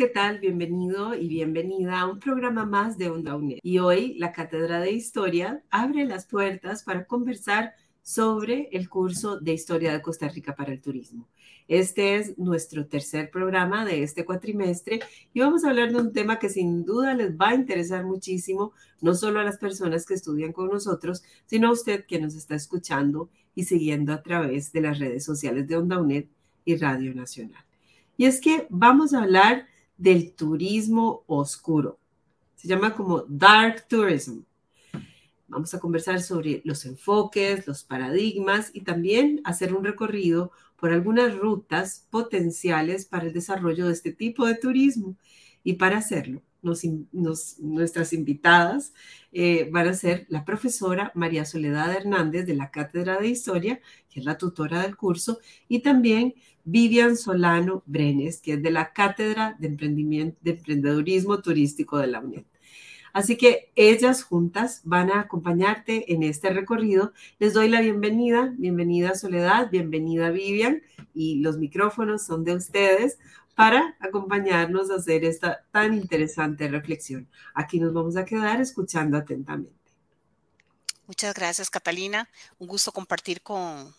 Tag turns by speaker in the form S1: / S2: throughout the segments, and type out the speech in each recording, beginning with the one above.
S1: ¿Qué tal? Bienvenido y bienvenida a un programa más de Onda UNED. Y hoy la Cátedra de Historia abre las puertas para conversar sobre el curso de Historia de Costa Rica para el Turismo. Este es nuestro tercer programa de este cuatrimestre y vamos a hablar de un tema que sin duda les va a interesar muchísimo, no solo a las personas que estudian con nosotros, sino a usted que nos está escuchando y siguiendo a través de las redes sociales de Onda UNED y Radio Nacional. Y es que vamos a hablar del turismo oscuro. Se llama como Dark Tourism. Vamos a conversar sobre los enfoques, los paradigmas y también hacer un recorrido por algunas rutas potenciales para el desarrollo de este tipo de turismo. Y para hacerlo, nos, nos, nuestras invitadas eh, van a ser la profesora María Soledad Hernández de la Cátedra de Historia, que es la tutora del curso, y también Vivian Solano Brenes, que es de la Cátedra de, Emprendimiento, de Emprendedurismo Turístico de la UNED. Así que ellas juntas van a acompañarte en este recorrido. Les doy la bienvenida, bienvenida Soledad, bienvenida Vivian y los micrófonos son de ustedes para acompañarnos a hacer esta tan interesante reflexión. Aquí nos vamos a quedar escuchando atentamente.
S2: Muchas gracias Catalina, un gusto compartir con,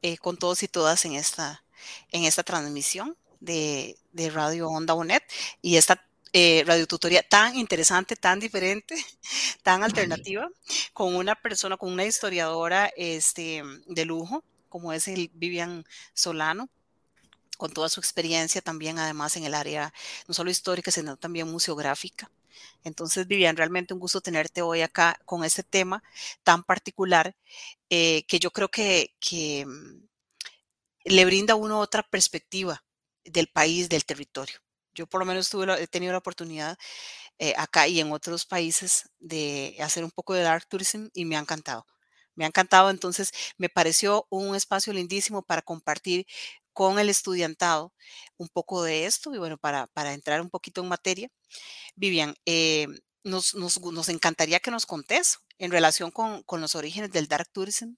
S2: eh, con todos y todas en esta, en esta transmisión de, de Radio Onda UNED y esta eh, radiotutoría tan interesante, tan diferente, tan alternativa, con una persona, con una historiadora este, de lujo, como es el Vivian Solano, con toda su experiencia también, además, en el área no solo histórica, sino también museográfica. Entonces, Vivian, realmente un gusto tenerte hoy acá con este tema tan particular eh, que yo creo que, que mm, le brinda a uno otra perspectiva del país, del territorio. Yo por lo menos tuve he tenido la oportunidad eh, acá y en otros países de hacer un poco de dark tourism y me ha encantado. Me ha encantado, entonces me pareció un espacio lindísimo para compartir con el estudiantado un poco de esto y bueno, para, para entrar un poquito en materia. Vivian, eh, nos, nos, nos, encantaría que nos contés en relación con, con los orígenes del Dark Tourism,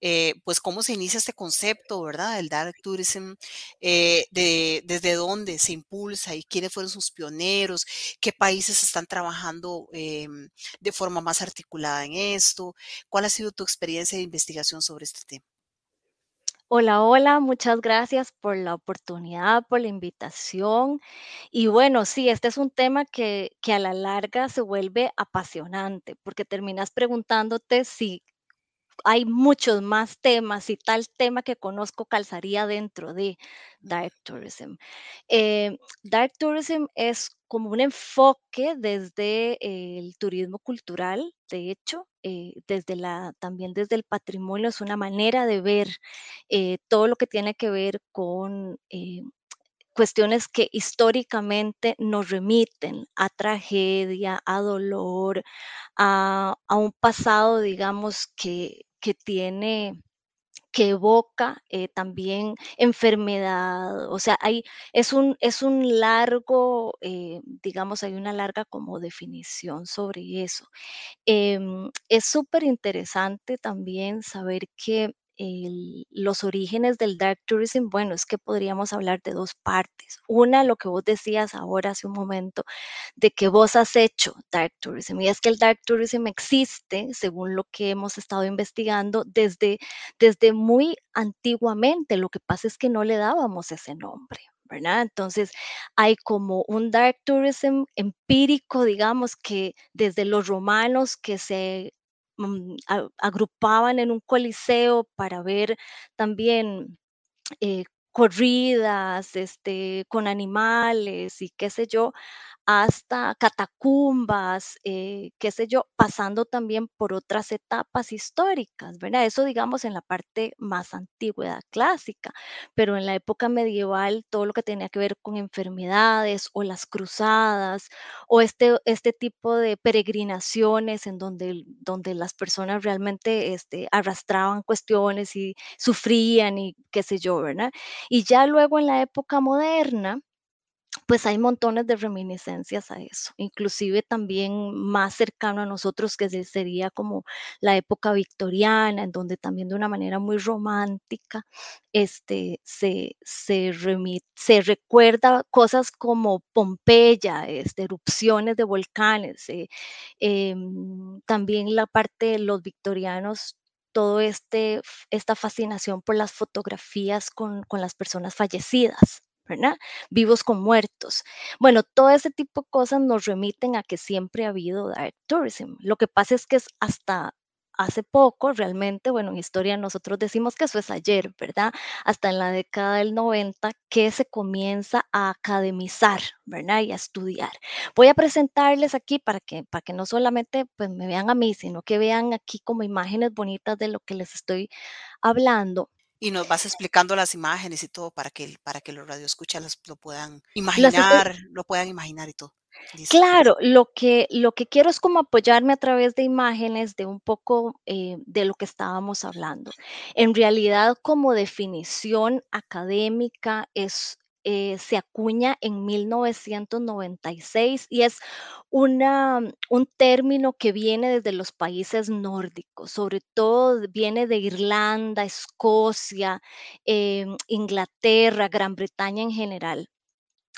S2: eh, pues cómo se inicia este concepto, ¿verdad? Del Dark Tourism, eh, de, desde dónde se impulsa y quiénes fueron sus pioneros, qué países están trabajando eh, de forma más articulada en esto, cuál ha sido tu experiencia de investigación sobre este tema.
S3: Hola, hola, muchas gracias por la oportunidad, por la invitación. Y bueno, sí, este es un tema que, que a la larga se vuelve apasionante, porque terminas preguntándote si hay muchos más temas y tal tema que conozco calzaría dentro de Dark Tourism. Eh, dark Tourism es como un enfoque desde el turismo cultural, de hecho, eh, desde la, también desde el patrimonio, es una manera de ver eh, todo lo que tiene que ver con cuestiones que históricamente nos remiten a tragedia, a dolor, a, a un pasado, digamos, que, que tiene que evoca eh, también enfermedad, o sea, hay, es, un, es un largo, eh, digamos, hay una larga como definición sobre eso. Em, es súper interesante también saber que los orígenes del dark tourism, bueno, es que podríamos hablar de dos partes. Una, lo que vos decías ahora hace un momento, de que vos has hecho dark tourism. Y es que el dark tourism existe, según lo que hemos estado investigando, desde, desde muy antiguamente. Lo que pasa es que no le dábamos ese nombre. ¿verdad? Entonces hay como un dark tourism empírico, digamos, que desde los romanos que se Mm, agrupaban en un coliseo para ver también eh, corridas este, con animales y qué sé yo, hasta catacumbas, eh, qué sé yo, pasando también por otras etapas históricas, ¿verdad? Eso digamos en la parte más antigüedad clásica, pero en la época medieval todo lo que tenía que ver con enfermedades o las cruzadas o este, este tipo de peregrinaciones en donde, donde las personas realmente este, arrastraban cuestiones y sufrían y qué sé yo, ¿verdad? Y ya luego en la época moderna, pues hay montones de reminiscencias a eso, inclusive también más cercano a nosotros, que se- sería como la época victoriana, en donde también de una manera muy romántica este, se, se, remi- se recuerda cosas como Pompeya, este, erupciones de volcanes, em, también la parte de los victorianos. Todo este, esta fascinación por las fotografías con, con las personas fallecidas, ¿verdad? vivos con muertos. Bueno, todo ese tipo de cosas nos remiten a que siempre ha habido dark tourism. Lo que pasa es que es hasta hace poco, realmente, bueno, en historia nosotros decimos que eso es ayer, ¿verdad? Hasta en la década del 90 que se comienza a academizar, ¿verdad? Y a estudiar. Voy a presentarles aquí para que, para que no solamente pues, me vean a mí, sino que vean aquí como imágenes bonitas de lo que les estoy hablando.
S2: Y nos vas explicando las imágenes y todo para que, para que los radioescuchas lo puedan imaginar, lo puedan imaginar y todo. Listo.
S3: Claro, lo que, lo que quiero es como apoyarme a través de imágenes de un poco eh, de lo que estábamos hablando. En realidad, como definición académica, es, eh, se acuña en 1996 y es una, un término que viene desde los países nórdicos, sobre todo viene de Irlanda, Escocia, em, Inglaterra, Gran Bretaña en general.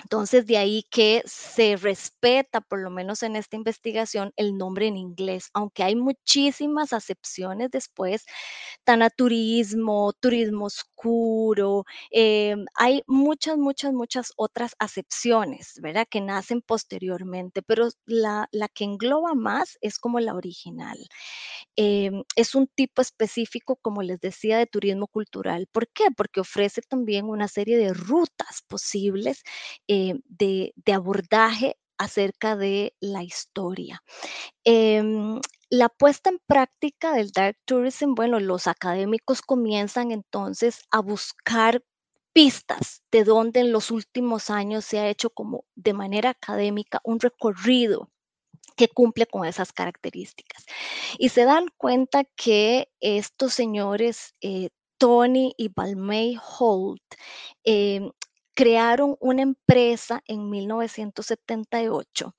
S3: Entonces, de ahí que se respeta, por lo menos en esta investigación, el nombre en inglés, aunque hay muchísimas acepciones después, tanaturismo, turismo oscuro, em, hay muchas, muchas, muchas otras acepciones, ¿verdad? Que nacen posteriormente, pero la, la que engloba más es como la original. Em, es un tipo específico, como les decía, de turismo cultural. ¿Por qué? Porque ofrece también una serie de rutas posibles eh, de, abordaje acerca de la historia. Em, la puesta en práctica del dark tourism, bueno, los académicos comienzan entonces a buscar pistas de donde en los últimos años se ha hecho como de manera académica un recorrido que cumple con esas características. Y se dan cuenta que estos señores, eh, Tony y Balmay Holt, em, crearon una empresa en 1978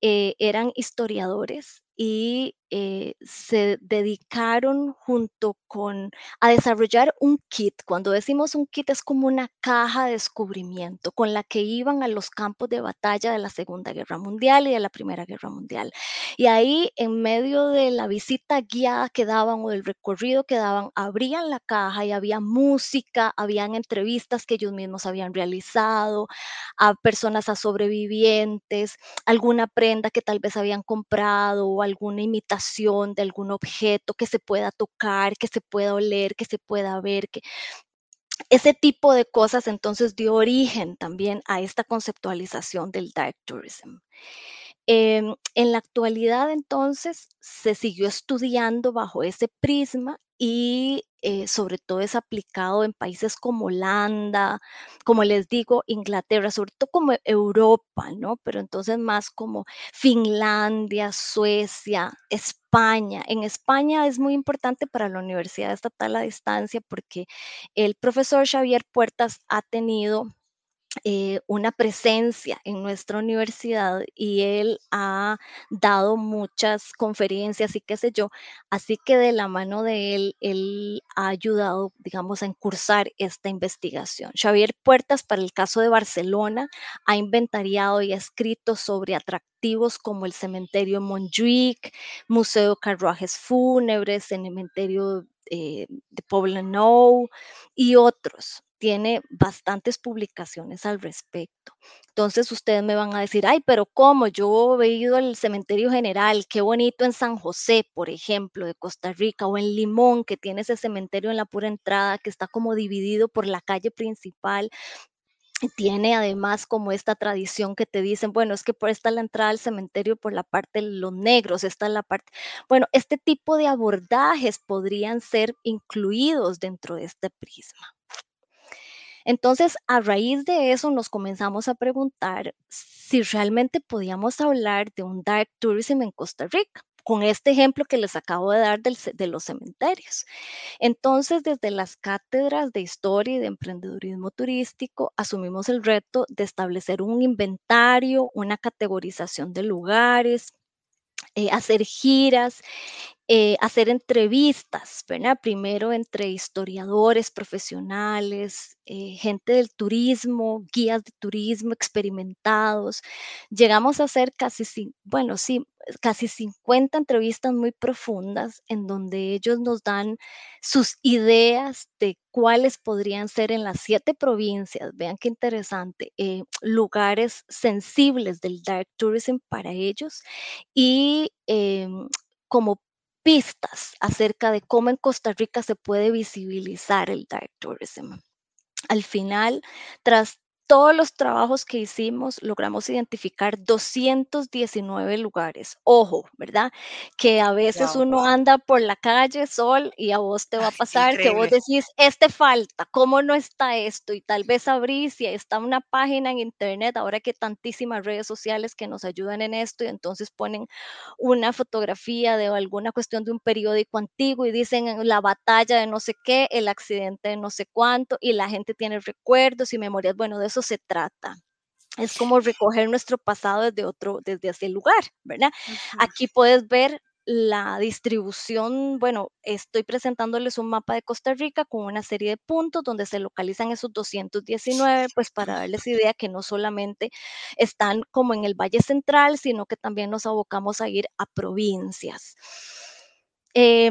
S3: eh, eran historiadores y eh, se dedicaron junto con a desarrollar un kit. Cuando decimos un kit es como una caja de descubrimiento con la que iban a los campos de batalla de la Segunda Guerra Mundial y de la Primera Guerra Mundial. Y ahí, en medio de la visita guiada que daban o del recorrido que daban, abrían la caja y había música, habían entrevistas que ellos mismos habían realizado a personas, a sobrevivientes, alguna prenda que tal vez habían comprado o alguna imitación de algún objeto que se pueda tocar, que se pueda oler, que se pueda ver, que ese tipo de cosas entonces dio origen también a esta conceptualización del dark tourism. Em, en la actualidad, entonces, se siguió estudiando bajo ese prisma y eh, sobre todo es aplicado en países como Holanda, como les digo, Inglaterra, sobre todo como Europa, ¿no? Pero entonces más como Finlandia, Suecia, España. En España es muy importante para la Universidad Estatal a Distancia porque el profesor Xavier Puertas ha tenido eh, una presencia en nuestra universidad y él ha dado muchas conferencias y qué sé yo, así que de la mano de él, él ha ayudado, digamos, a encursar esta investigación. Xavier Puertas, para el caso de Barcelona, ha inventariado y ha escrito sobre atractivos como el cementerio Montjuic, Museo Carruajes Fúnebres, cementerio eh, de Poblenou y otros tiene bastantes publicaciones al respecto. Entonces ustedes me van a decir, ay, pero ¿cómo? Yo he ido al cementerio general, qué bonito en San José, por ejemplo, de Costa Rica, o en Limón, que tiene ese cementerio en la pura entrada, que está como dividido por la calle principal. tiene además como esta tradición que te dicen, bueno, es que por esta la entrada al cementerio por la parte de los negros, esta es la parte, bueno, este tipo de abordajes podrían ser incluidos dentro de este prisma. Entonces, a raíz de eso nos comenzamos a preguntar si realmente podíamos hablar de un dark tourism en Costa Rica con este ejemplo que les acabo de dar de los cementerios. Entonces, desde las cátedras de historia y de emprendedurismo turístico, asumimos el reto de establecer un inventario, una categorización de lugares, eh, hacer giras eh, hacer entrevistas. Primero entre historiadores profesionales, eh, gente del turismo, guías de turismo experimentados. Llegamos a hacer casi, bueno, sí, casi 50 entrevistas muy profundas en donde ellos nos dan sus ideas de cuáles podrían ser en las siete provincias, vean qué interesante, eh, lugares sensibles del dark tourism para ellos y em, como pistas acerca de cómo en Costa Rica se puede visibilizar el dark tourism. Al final, tras todos los trabajos que hicimos, logramos identificar 219 lugares. Ojo, ¿verdad? Que a veces uno anda por la calle sol y a vos te va a pasar que vos decís, este falta, ¿cómo no está esto? Y tal vez abrís si está una página en internet, ahora que tantísimas redes sociales que nos ayudan en esto y entonces ponen una fotografía de alguna cuestión de un periódico antiguo y dicen la batalla de no sé qué, el accidente de no sé cuánto y la gente tiene recuerdos y memorias. Bueno, de eso se trata. Es como recoger nuestro pasado desde otro, desde ese lugar, ¿verdad? Aquí puedes ver la distribución, bueno, estoy presentándoles un mapa de Costa Rica con una serie de puntos donde se localizan esos 219, pues para darles idea que no solamente están como en el Valle Central, sino que también nos abocamos a ir a provincias.
S2: Eh,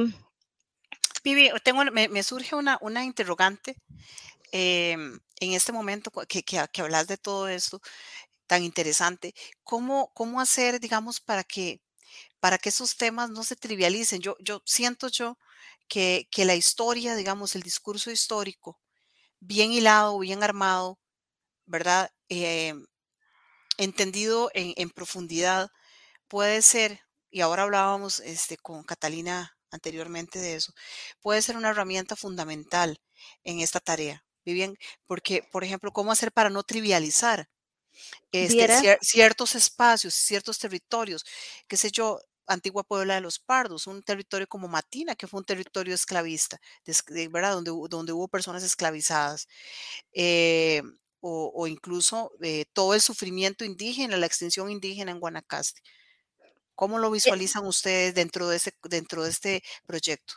S2: Vivi, tengo, me, surge una, una interrogante Em, en este momento que, hablas de todo esto tan interesante, ¿cómo, hacer, digamos, para que, para que esos temas no se trivialicen? Yo, yo siento yo que, que la historia, digamos, el discurso histórico, bien hilado, bien armado, ¿verdad? Em, entendido en, en, profundidad, puede ser, y ahora hablábamos este, con Catalina anteriormente de eso, puede ser una herramienta fundamental en esta tarea bien, porque, por ejemplo, ¿cómo hacer para no trivializar este, ciertos espacios, ciertos territorios? Qué sé yo, antigua Puebla de los Pardos, un territorio como Matina, que fue un territorio esclavista, ¿verdad? Donde, donde hubo personas esclavizadas. Eh, o, incluso eh, todo el sufrimiento indígena, la extinción indígena en Guanacaste. ¿Cómo lo eh visualizan ustedes dentro de, ese, dentro de este proyecto?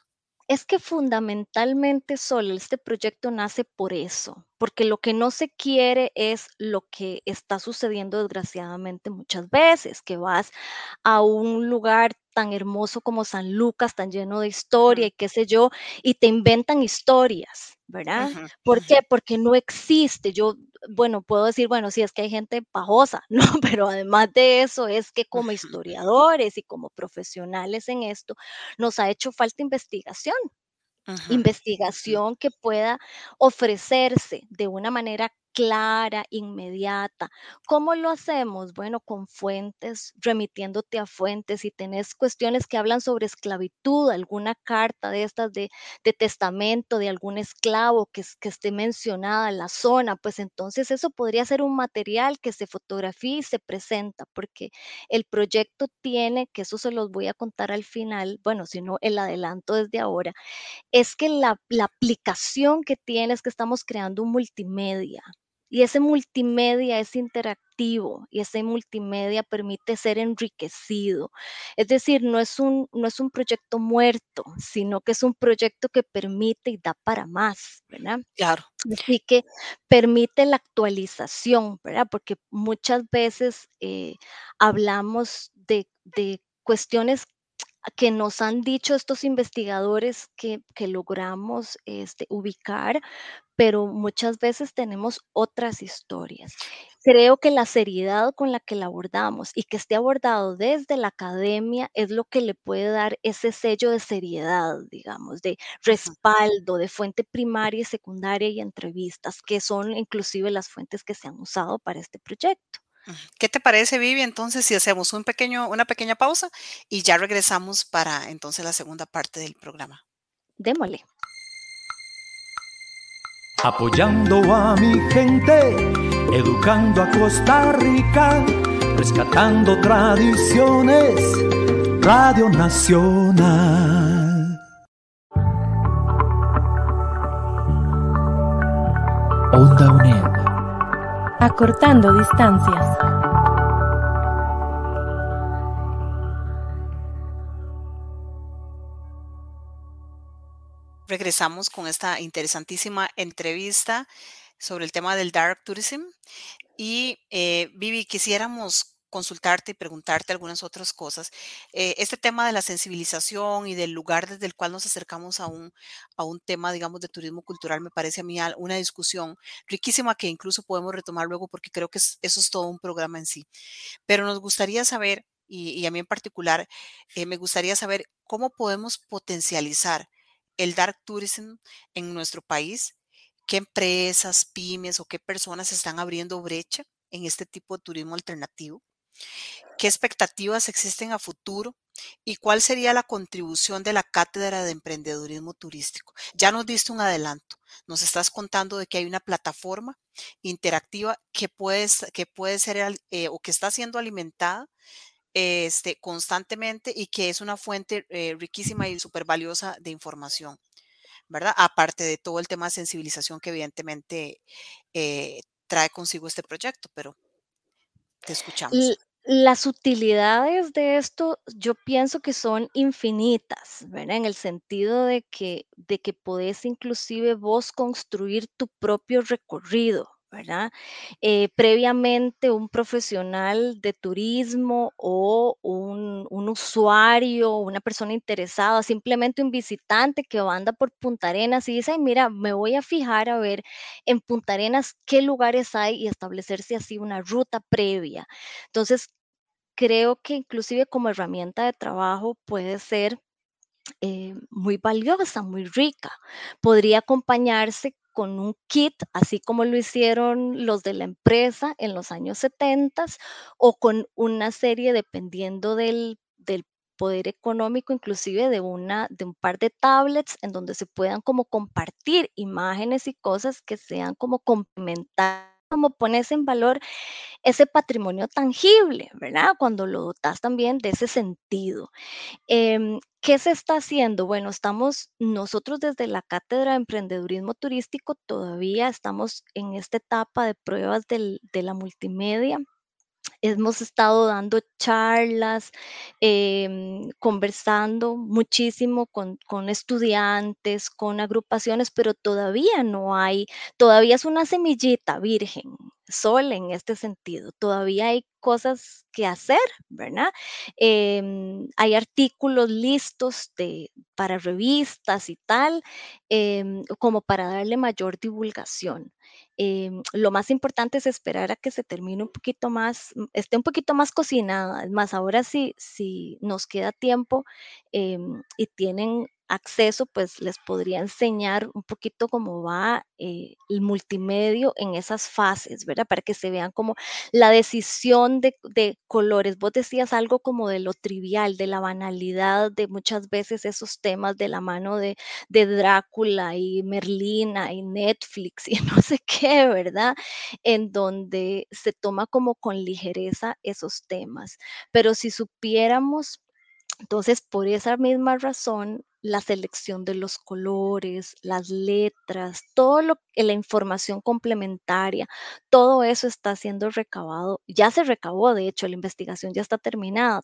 S3: Es que fundamentalmente solo este proyecto nace por eso, porque lo que no se quiere es lo que está sucediendo desgraciadamente muchas veces, que vas a un lugar tan hermoso como San Lucas, tan lleno de historia y qué sé yo, y te inventan historias, ¿verdad? ¿Por qué? Porque no existe. Yo, bueno, puedo decir, bueno, sí, es que hay gente pajosa, ¿no? Pero además de eso es que como historiadores y como profesionales en esto, nos ha hecho falta investigación. Investigación que pueda ofrecerse de una manera clara, inmediata. ¿Cómo lo hacemos? Bueno, con fuentes, remitiéndote a fuentes. Si tenés cuestiones que hablan sobre esclavitud, alguna carta de estas de, testamento de algún esclavo que, esté mencionada en la zona, pues entonces eso podría ser un material que se fotografía y se presenta, porque el proyecto tiene, que eso se los voy a contar al final, bueno, si no el adelanto desde ahora, es que la, la aplicación que tiene es que estamos creando un multimedia. Y ese multimedia es interactivo y ese multimedia permite ser enriquecido. Es decir, no es un, no es un proyecto muerto, sino que es un proyecto que permite y da para más, ¿verdad?
S2: Claro.
S3: Así que permite la actualización, ¿verdad? Porque muchas veces eh, hablamos de, de cuestiones que nos han dicho estos investigadores que, que logramos este, ubicar, pero muchas veces tenemos otras historias. Creo que la seriedad con la que la abordamos y que esté abordado desde la academia es lo que le puede dar ese sello de seriedad, digamos, de respaldo, de fuente primaria y secundaria y entrevistas, que son inclusive las fuentes que se han usado para este proyecto.
S2: ¿Qué te parece, Vivi? Entonces, si hacemos un pequeño, una pequeña pausa y ya regresamos para entonces la segunda parte del programa.
S3: Démosle.
S4: Apoyando a mi gente, educando a Costa Rica, rescatando tradiciones, Radio Nacional.
S5: Onda UNED acortando distancias.
S2: Regresamos con esta interesantísima entrevista sobre el tema del dark tourism. Y eh, Vivi, quisiéramos consultarte y preguntarte algunas otras cosas. Eh, este tema de la sensibilización y del lugar desde el cual nos acercamos a un, a un tema, digamos, de turismo cultural, me parece a mí una discusión riquísima que incluso podemos retomar luego porque creo que eso es todo un programa en sí. Pero nos gustaría saber, y, a mí en particular, eh, me gustaría saber cómo podemos potencializar el dark tourism en nuestro país, qué empresas, pymes o qué personas están abriendo brecha en este tipo de turismo alternativo ¿Qué expectativas existen a futuro? ¿Y cuál sería la contribución de la Cátedra de Emprendedurismo Turístico? Ya nos diste un adelanto. Nos estás contando de que hay una plataforma interactiva que puede, que puede ser eh, o que está siendo alimentada este, constantemente y que es una fuente eh, riquísima y súper valiosa de información, ¿verdad? Aparte de todo el tema de sensibilización que evidentemente eh, trae consigo este proyecto, pero te escuchamos.
S3: las utilidades de esto yo pienso que son infinitas, ¿verdad? En el sentido de que, de que podés inclusive vos construir tu propio recorrido, ¿verdad? Eh, previamente un profesional de turismo o un, un, usuario, una persona interesada, simplemente un visitante que anda por Punta Arenas y dice, mira, me voy a fijar a ver en Punta Arenas qué lugares hay y establecerse así una ruta previa. Entonces, creo que inclusive como herramienta de trabajo puede ser eh, muy valiosa, muy rica. Podría acompañarse con un kit, así como lo hicieron los de la empresa en los años 70, o con una serie, dependiendo del, poder económico, inclusive de, una, de un par de tablets en donde se puedan como compartir imágenes y cosas que sean como complementarias como pones en valor ese patrimonio tangible, ¿verdad? Cuando lo dotas también de ese sentido. Em, ¿Qué se está haciendo? Bueno, estamos nosotros desde la Cátedra de Emprendedurismo Turístico todavía estamos en esta etapa de pruebas de la multimedia hemos estado dando charlas, em, conversando muchísimo con, con, estudiantes, con agrupaciones, pero todavía no hay, todavía es una semillita virgen, sol en este sentido. Todavía hay cosas que hacer, ¿verdad? Em, hay artículos listos para revistas y tal, em, como para darle mayor divulgación. Em, lo más importante es esperar a que se termine un poquito más, mm, esté un poquito más cocinada. Más, ahora sí, si nos queda tiempo y tienen acceso, pues les podría enseñar un poquito cómo va eh, el multimedio en esas fases, ¿verdad? Para que se vean como la decisión de, colores. Vos decías algo como de lo trivial, de la banalidad de muchas veces esos temas de la mano de, de Drácula y Merlina y Netflix y no sé qué, ¿verdad? En donde se toma como con ligereza esos temas. Pero si supiéramos entonces, por esa misma razón, la selección de los colores, las letras, todo lo la información complementaria, todo eso está siendo recabado, ya se recabó, de hecho, la investigación ya está terminada,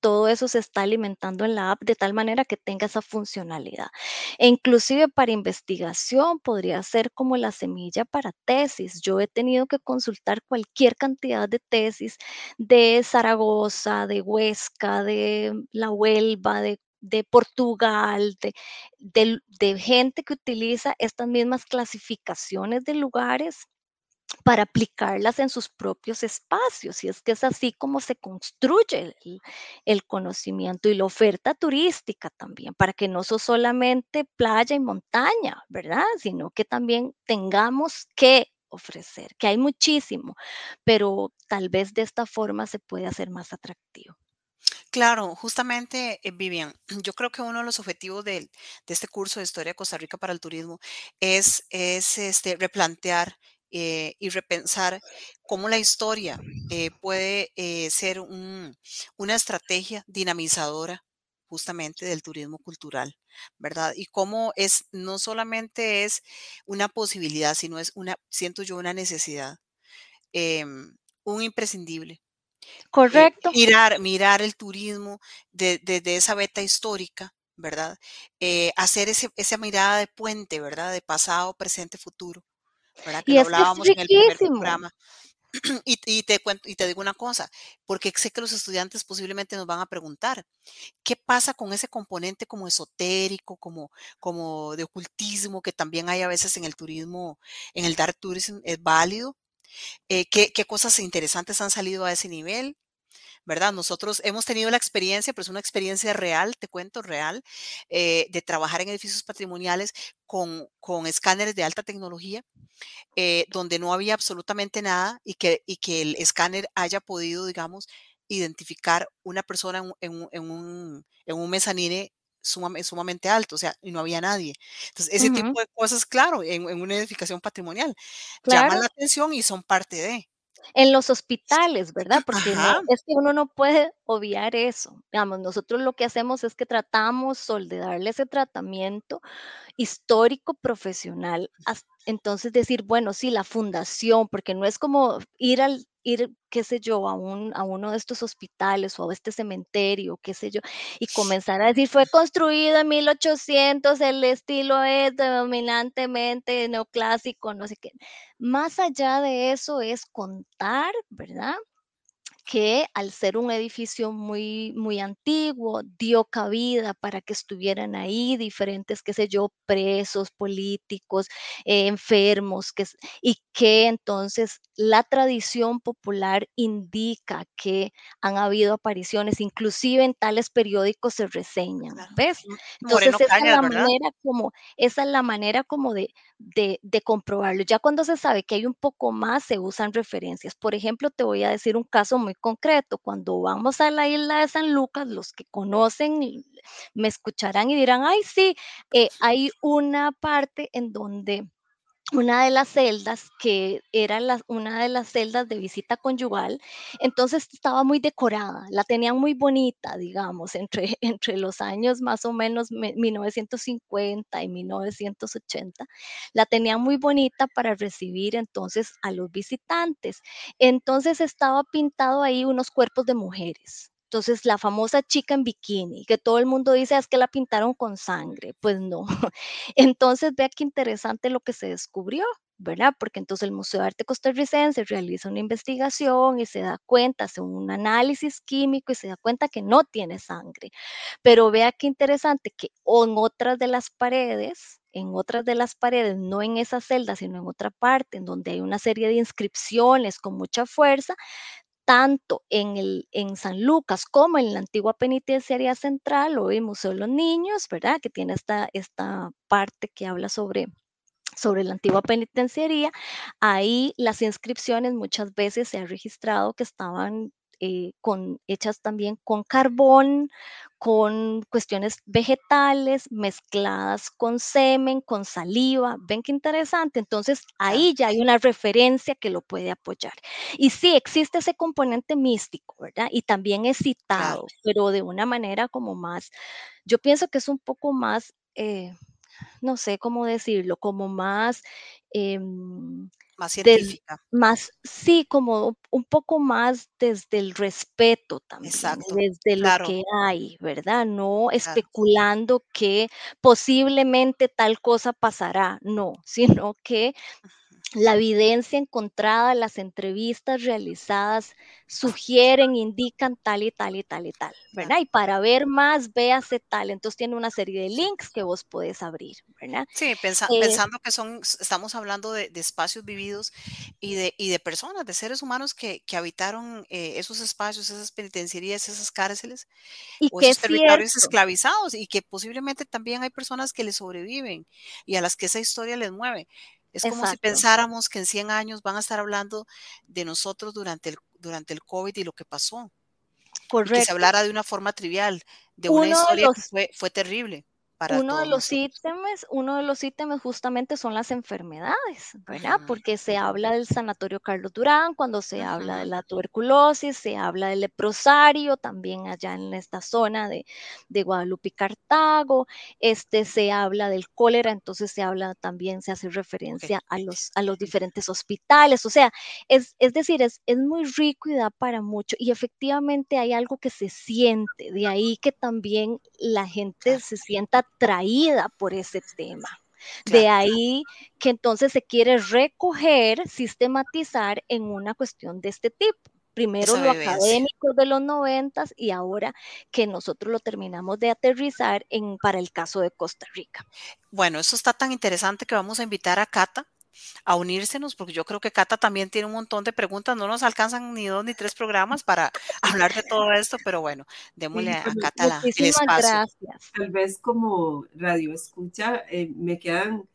S3: todo eso se está alimentando en la app de tal manera que tenga esa funcionalidad. E inclusive para investigación podría ser como la semilla para tesis. Yo he tenido que consultar cualquier cantidad de tesis de Zaragoza, de Huesca, de La Huelva, de Portugal, de, de, gente que utiliza estas mismas clasificaciones de lugares para aplicarlas en sus propios espacios. Y es que es así como se construye el, conocimiento y la oferta turística también, para que no sea solamente playa y montaña, ¿verdad? Sino que también tengamos que ofrecer, que hay muchísimo, pero tal vez de esta forma se puede hacer más atractivo.
S2: Claro, justamente, eh, Vivian, yo creo que uno de los objetivos del- de, este curso de Historia de Costa Rica para el Turismo es, es este, replantear eh, y repensar cómo la historia eh, puede eh, ser un- una estrategia dinamizadora justamente del turismo cultural, ¿verdad? Y cómo es, no solamente es una posibilidad, sino es una, siento yo, una necesidad, em, un imprescindible
S3: Correcto.
S2: mirar, mirar el turismo desde de, de esa beta histórica, ¿verdad? Eh, hacer ese, esa mirada de puente, ¿verdad? De pasado, presente, futuro, ¿verdad? Que
S3: Y
S2: lo
S3: es que es
S2: hablábamos en el primer programa. Y, y te cuento, y te digo una cosa, porque sé que los estudiantes posiblemente nos van a preguntar, ¿qué pasa con ese componente como esotérico, como, como de ocultismo que también hay a veces en el turismo, en el dark tourism, es válido? Eh, ¿qué, ¿Qué cosas interesantes han salido a ese nivel? ¿Verdad? Nosotros hemos tenido la experiencia, pero es una experiencia real, te cuento, real, eh, de trabajar en edificios patrimoniales con, con escáneres de alta tecnología, eh, donde no había absolutamente nada y que, y que el escáner haya podido, digamos, identificar una persona en, un- en en un, en un mezanine sumamente, sumamente alto, o sea, y no había nadie. Entonces, ese tipo de cosas, claro, en, en una edificación patrimonial, llaman
S3: claro.
S2: la atención y son parte de.
S3: En los hospitales, ¿verdad? Porque no, es que uno no puede obviar eso. Digamos, nosotros lo que hacemos es que tratamos sol de darle ese tratamiento histórico profesional. Entonces decir, bueno, sí, la fundación, porque no es como ir al, ir, qué sé yo, a un, a uno de estos hospitales o a este cementerio, qué sé yo, y comenzar a decir, fue construido en 1800, el estilo es dominantemente neoclásico, no sé qué. Más allá de eso es contar, ¿verdad? Que al ser un edificio muy, muy antiguo, dio cabida para que estuvieran ahí diferentes, qué sé yo, presos, políticos, eh, enfermos, que, y que entonces la tradición popular indica que han habido apariciones, inclusive en tales periódicos se reseñan,
S2: claro.
S3: ¿ves? Entonces esa es la manera como, esa es la manera como de, de, de comprobarlo. Ya cuando se sabe que hay un poco más, se usan referencias. Por ejemplo, te voy a decir un caso muy concreto. Cuando vamos a la isla de San Lucas, los que conocen me escucharán y dirán, ay, sí, eh, hay una parte en donde una de las celdas que era la- una de las celdas de visita conyugal, entonces estaba muy decorada, la tenían muy bonita, digamos, entre, entre los años más o menos me- 1950 y 1980, la tenían muy bonita para recibir entonces a los visitantes. Entonces estaba pintado ahí unos cuerpos de mujeres. Entonces, la famosa chica en bikini, que todo el mundo dice "Ah, es que la pintaron con sangre. Pues no, entonces, vea qué interesante lo que se descubrió, ¿verdad? Porque entonces el Museo de Arte Costarricense realiza una investigación y se da cuenta, hace un análisis químico y se da cuenta que no tiene sangre. Pero vea qué interesante que en otras de las paredes, en otras de las paredes, no en esa celda, sino en otra parte, en donde hay una serie de inscripciones con mucha fuerza, tanto en, el, en San Lucas como en la antigua penitenciaría central, hoy Museo de los Niños, ¿verdad? Que tiene esta, esta parte que habla sobre sobre la antigua penitenciaría, ahí las inscripciones muchas veces se ha registrado que estaban eh, con, hechas también con carbón, con cuestiones vegetales mezcladas con semen, con saliva. ¿Ven qué interesante? Entonces ahí ya hay una referencia que lo puede apoyar. Y sí, existe ese componente místico, ¿verdad? Y también es
S2: claro.
S3: citado, pero de una manera como más, yo pienso que es un poco más... eh, no sé cómo decirlo, como más, em,
S2: Más científica.
S3: más, sí, como un poco más desde el respeto también,
S2: Exacto.
S3: desde lo que hay, ¿verdad? No
S2: claro.
S3: especulando que posiblemente tal cosa pasará, no, sino que. La evidencia encontrada, las entrevistas realizadas sugieren, indican tal y tal y tal y tal. ¿verdad? Y para ver más, véase tal. Entonces tiene una serie de links que vos podés abrir, ¿verdad?
S2: Sí, pensa-
S3: Eh,
S2: pensando que son, estamos hablando de, de espacios vividos y de, y de personas, de seres humanos que, que habitaron eh, esos espacios, esas penitenciarías, esas cárceles
S3: y
S2: o
S3: que
S2: esos
S3: es
S2: territorios
S3: cierto,
S2: esclavizados y que posiblemente también hay personas que les sobreviven y a las que esa historia les mueve. Es como si pensáramos que en 100 años van a estar hablando de nosotros durante el, durante el COVID y lo que pasó y que se
S3: correcto.
S2: hablara de una forma trivial, de una
S3: de
S2: historia que fue, fue terrible para
S3: Uno de los ítems, uno de los ítems justamente son las enfermedades, ¿verdad? Porque se habla del Sanatorio Carlos Durán, cuando se habla de la tuberculosis, se habla del leprosario, también allá en esta zona de, de Guadalupe y Cartago, este, se habla del cólera, entonces se habla también, se hace referencia a los, a los diferentes hospitales, o sea, es, es decir, es, es muy rico y da para mucho, y efectivamente hay algo que se siente, de ahí que también la gente se sienta atraída por ese tema. De ahí que entonces se quiere recoger, sistematizar en una cuestión de este tipo. Primero
S2: Esa
S3: lo
S2: vivencia.
S3: académico de los noventas y ahora que nosotros lo terminamos de aterrizar en, para el caso de Costa Rica.
S2: Bueno, eso está tan interesante que vamos a invitar a Cata a unírsenos, porque yo creo que Cata también tiene un montón de preguntas. No nos alcanzan ni dos ni tres programas para hablar de todo esto, pero bueno, démosle
S1: Sí,
S2: a,
S1: pero
S2: Cata la- el espacio.
S3: gracias.
S1: tal vez como radio escucha, eh, me quedan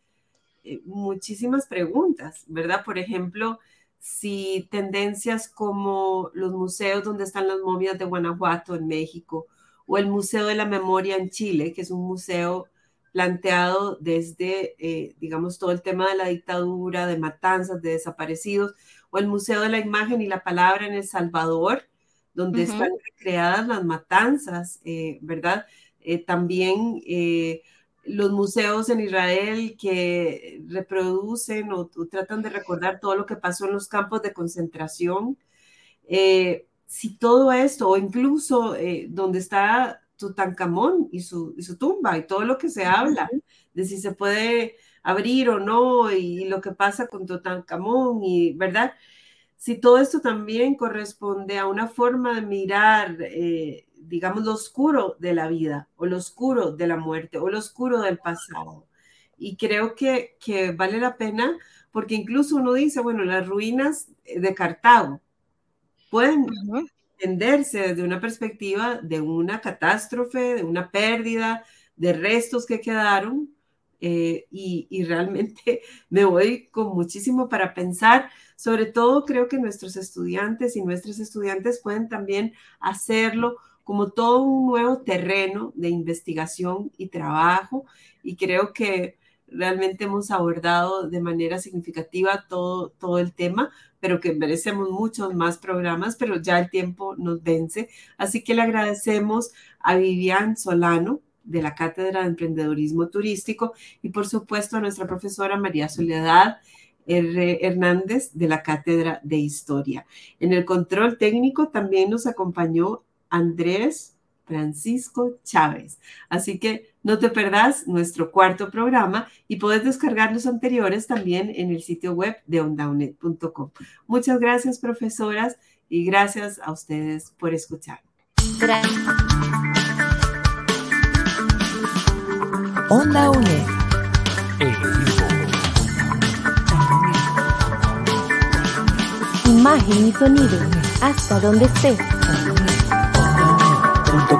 S1: eh, muchísimas preguntas, ¿verdad? Por ejemplo, si tendencias como los museos donde están las momias de Guanajuato en México o el Museo de la Memoria en Chile, que es un museo planteado desde, eh, digamos, todo el tema de la dictadura, de matanzas, de desaparecidos, o el Museo de la Imagen y la Palabra en El Salvador, donde están recreadas las matanzas, eh, ¿verdad? Eh, también eh, los museos en Israel que reproducen o, o tratan de recordar todo lo que pasó en los campos de concentración. Si todo esto, o incluso donde está Tutankamón y su, y su tumba y todo lo que se habla de si se puede abrir o no y lo que pasa con Tutankamón y, ¿verdad? Si todo esto también corresponde a una forma de mirar, eh, digamos, lo oscuro de la vida o lo oscuro de la muerte o lo oscuro del pasado. Y creo que, que vale la pena porque incluso uno dice, bueno, las ruinas de Cartago pueden. Entenderse desde una perspectiva de una catástrofe, de una pérdida, de restos que quedaron. eh, y, y realmente me voy con muchísimo para pensar. Sobre todo creo que nuestros estudiantes y nuestras estudiantes pueden también hacerlo como todo un nuevo terreno de investigación y trabajo. Y creo que realmente hemos abordado de manera significativa todo, todo el tema, pero que merecemos muchos más programas, pero ya el tiempo nos vence. Así que le agradecemos a Vivian Solano de la Cátedra de Emprendedurismo Turístico y por supuesto a nuestra profesora María Soledad R. Hernández de la Cátedra de Historia. En el control técnico también nos acompañó Andrés Francisco Chávez. Así que no te perdás nuestro cuarto programa y puedes descargar los anteriores también en el sitio web de ondaunet.com. Muchas gracias, profesoras, y gracias a ustedes por escuchar.
S3: Gracias.
S5: Onda UNED. Imagen y sonido. Hasta donde estés.
S4: Punto